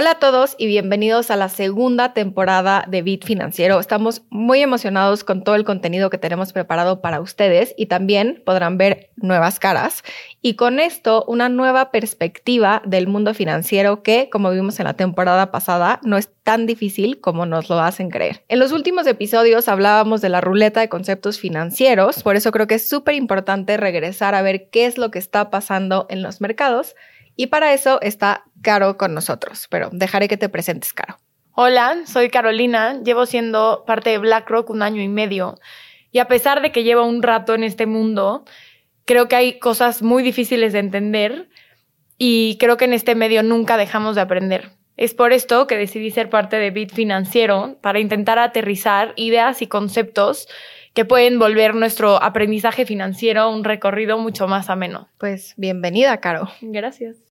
Hola a todos y bienvenidos a la segunda temporada de Bit Financiero. Estamos muy emocionados con todo el contenido que tenemos preparado para ustedes y también podrán ver nuevas caras y con esto una nueva perspectiva del mundo financiero que, como vimos en la temporada pasada, no es tan difícil como nos lo hacen creer. En los últimos episodios hablábamos de la ruleta de conceptos financieros, por eso creo que es súper importante regresar a ver qué es lo que está pasando en los mercados y para eso está Caro con nosotros, pero dejaré que te presentes, Caro. Hola, soy Carolina, llevo siendo parte de BlackRock un año y medio y a pesar de que llevo un rato en este mundo, creo que hay cosas muy difíciles de entender y creo que en este medio nunca dejamos de aprender. Es por esto que decidí ser parte de Bit Financiero para intentar aterrizar ideas y conceptos que pueden volver nuestro aprendizaje financiero un recorrido mucho más ameno. Pues bienvenida, Caro. Gracias.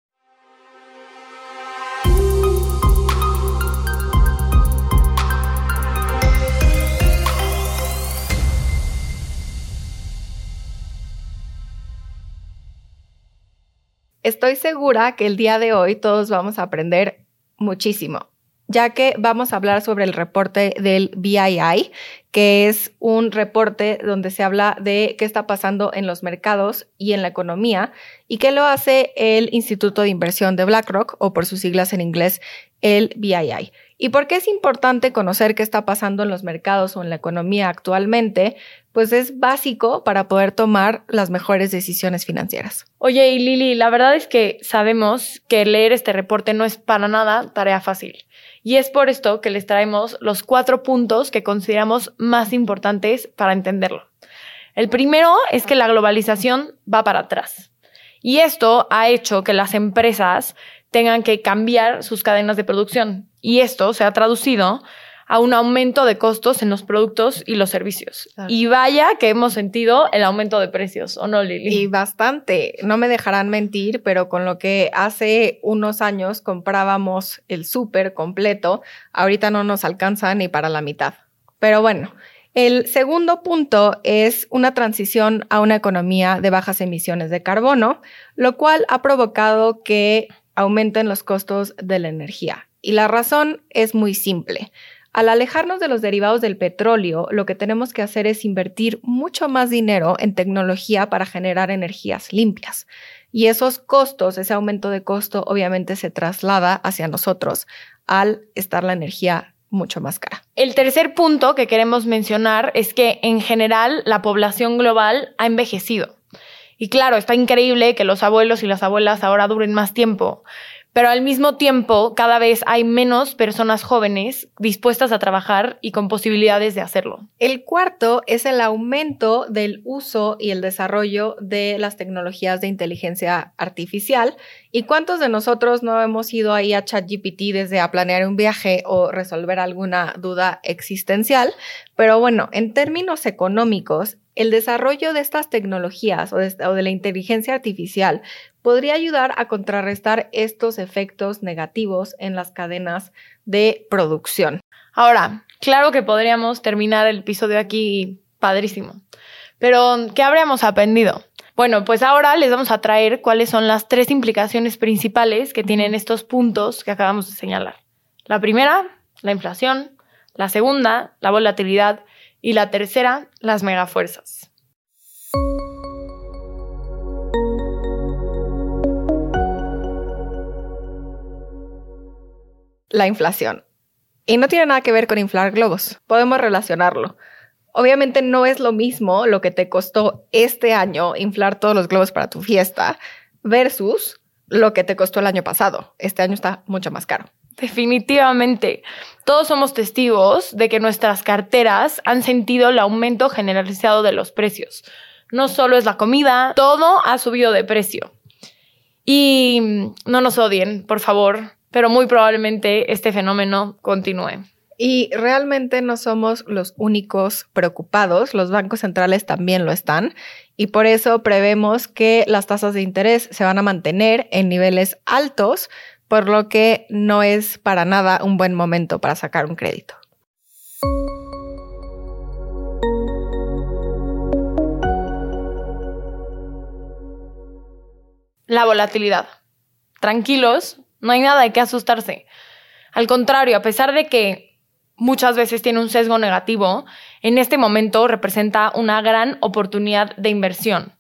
Estoy segura que el día de hoy todos vamos a aprender muchísimo, ya que vamos a hablar sobre el reporte del BII, que es un reporte donde se habla de qué está pasando en los mercados y en la economía y que lo hace el Instituto de Inversión de BlackRock o por sus siglas en inglés el BII. ¿Y por qué es importante conocer qué está pasando en los mercados o en la economía actualmente? Pues es básico para poder tomar las mejores decisiones financieras. Oye, y Lili, la verdad es que sabemos que leer este reporte no es para nada tarea fácil. Y es por esto que les traemos los cuatro puntos que consideramos más importantes para entenderlo. El primero es que la globalización va para atrás. Y esto ha hecho que las empresas tengan que cambiar sus cadenas de producción. Y esto se ha traducido a un aumento de costos en los productos y los servicios. Y vaya que hemos sentido el aumento de precios, ¿o no, Lili? Y bastante. No me dejarán mentir, pero con lo que hace unos años comprábamos el súper completo, ahorita no nos alcanza ni para la mitad. Pero bueno, el segundo punto es una transición a una economía de bajas emisiones de carbono, lo cual ha provocado que aumenten los costos de la energía. Y la razón es muy simple. Al alejarnos de los derivados del petróleo, lo que tenemos que hacer es invertir mucho más dinero en tecnología para generar energías limpias. Y esos costos, ese aumento de costo, obviamente se traslada hacia nosotros al estar la energía mucho más cara. El tercer punto que queremos mencionar es que en general la población global ha envejecido. Y claro, está increíble que los abuelos y las abuelas ahora duren más tiempo, pero al mismo tiempo cada vez hay menos personas jóvenes dispuestas a trabajar y con posibilidades de hacerlo. El cuarto es el aumento del uso y el desarrollo de las tecnologías de inteligencia artificial. ¿Y cuántos de nosotros no hemos ido ahí a ChatGPT desde a planear un viaje o resolver alguna duda existencial? Pero bueno, en términos económicos, el desarrollo de estas tecnologías o de, la inteligencia artificial podría ayudar a contrarrestar estos efectos negativos en las cadenas de producción. Ahora, claro que podríamos terminar el episodio aquí padrísimo, pero ¿qué habríamos aprendido? Bueno, pues ahora les vamos a traer cuáles son las tres implicaciones principales que tienen estos puntos que acabamos de señalar. La primera, la inflación. La segunda, la volatilidad y la tercera, las megafuerzas. La inflación. Y no tiene nada que ver con inflar globos. Podemos relacionarlo. Obviamente no es lo mismo lo que te costó este año inflar todos los globos para tu fiesta versus lo que te costó el año pasado. Este año está mucho más caro. Definitivamente. Todos somos testigos de que nuestras carteras han sentido el aumento generalizado de los precios. No solo es la comida, todo ha subido de precio. Y no nos odien, por favor, pero muy probablemente este fenómeno continúe. Y realmente no somos los únicos preocupados, los bancos centrales también lo están y por eso prevemos que las tasas de interés se van a mantener en niveles altos por lo que no es para nada un buen momento para sacar un crédito. La volatilidad. Tranquilos, no hay nada de qué asustarse. Al contrario, a pesar de que muchas veces tiene un sesgo negativo, en este momento representa una gran oportunidad de inversión.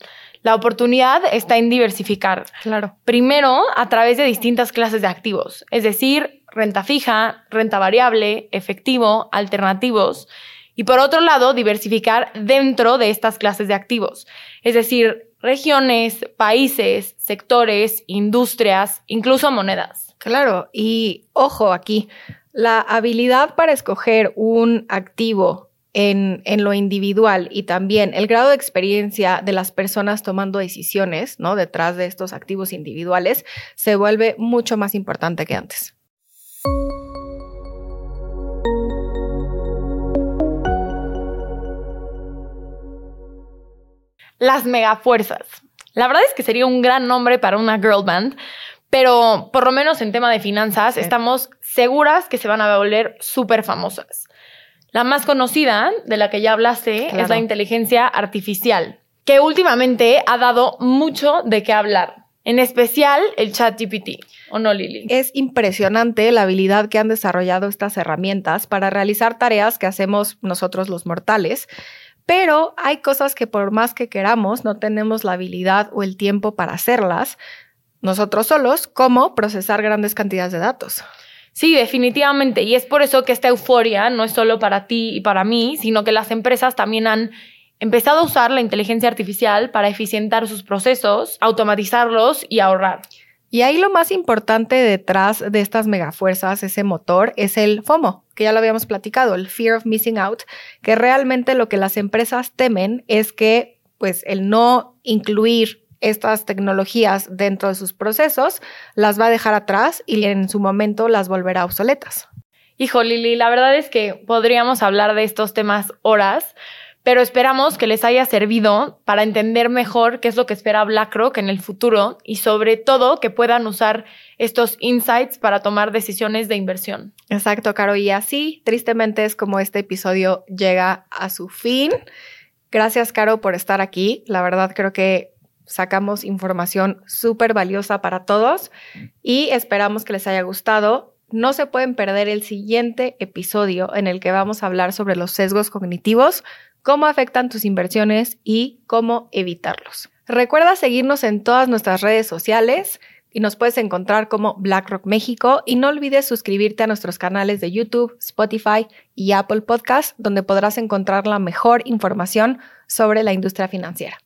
La oportunidad está en diversificar. Claro. Primero, a través de distintas clases de activos, es decir, renta fija, renta variable, efectivo, alternativos. Y por otro lado, diversificar dentro de estas clases de activos, es decir, regiones, países, sectores, industrias, incluso monedas. Claro, y ojo aquí, la habilidad para escoger un activo en, en, lo individual y también el grado de experiencia de las personas tomando decisiones, ¿no? Detrás de estos activos individuales, se vuelve mucho más importante que antes. Las megafuerzas. La verdad es que sería un gran nombre para una girl band, pero por lo menos en tema de finanzas sí. estamos seguras que se van a volver súper famosas. La más conocida, de la que ya hablaste, claro. es la inteligencia artificial, que últimamente ha dado mucho de qué hablar, en especial el chat GPT. ¿O no, Lili? Es impresionante la habilidad que han desarrollado estas herramientas para realizar tareas que hacemos nosotros los mortales, pero hay cosas que por más que queramos no tenemos la habilidad o el tiempo para hacerlas nosotros solos, como procesar grandes cantidades de datos. Sí, definitivamente. Y es por eso que esta euforia no es solo para ti y para mí, sino que las empresas también han empezado a usar la inteligencia artificial para eficientar sus procesos, automatizarlos y ahorrar. Y ahí lo más importante detrás de estas megafuerzas, ese motor, es el FOMO, que ya lo habíamos platicado, el Fear of Missing Out, que realmente lo que las empresas temen es que pues el no incluir estas tecnologías dentro de sus procesos, las va a dejar atrás y en su momento las volverá obsoletas. Hijo Lili, la verdad es que podríamos hablar de estos temas horas, pero esperamos que les haya servido para entender mejor qué es lo que espera BlackRock en el futuro y sobre todo que puedan usar estos insights para tomar decisiones de inversión. Exacto, Caro. Y así, tristemente, es como este episodio llega a su fin. Gracias, Caro, por estar aquí. La verdad creo que sacamos información súper valiosa para todos y esperamos que les haya gustado. No se pueden perder el siguiente episodio en el que vamos a hablar sobre los sesgos cognitivos, cómo afectan tus inversiones y cómo evitarlos. Recuerda seguirnos en todas nuestras redes sociales y nos puedes encontrar como BlackRock México y no olvides suscribirte a nuestros canales de YouTube, Spotify y Apple Podcast donde podrás encontrar la mejor información sobre la industria financiera.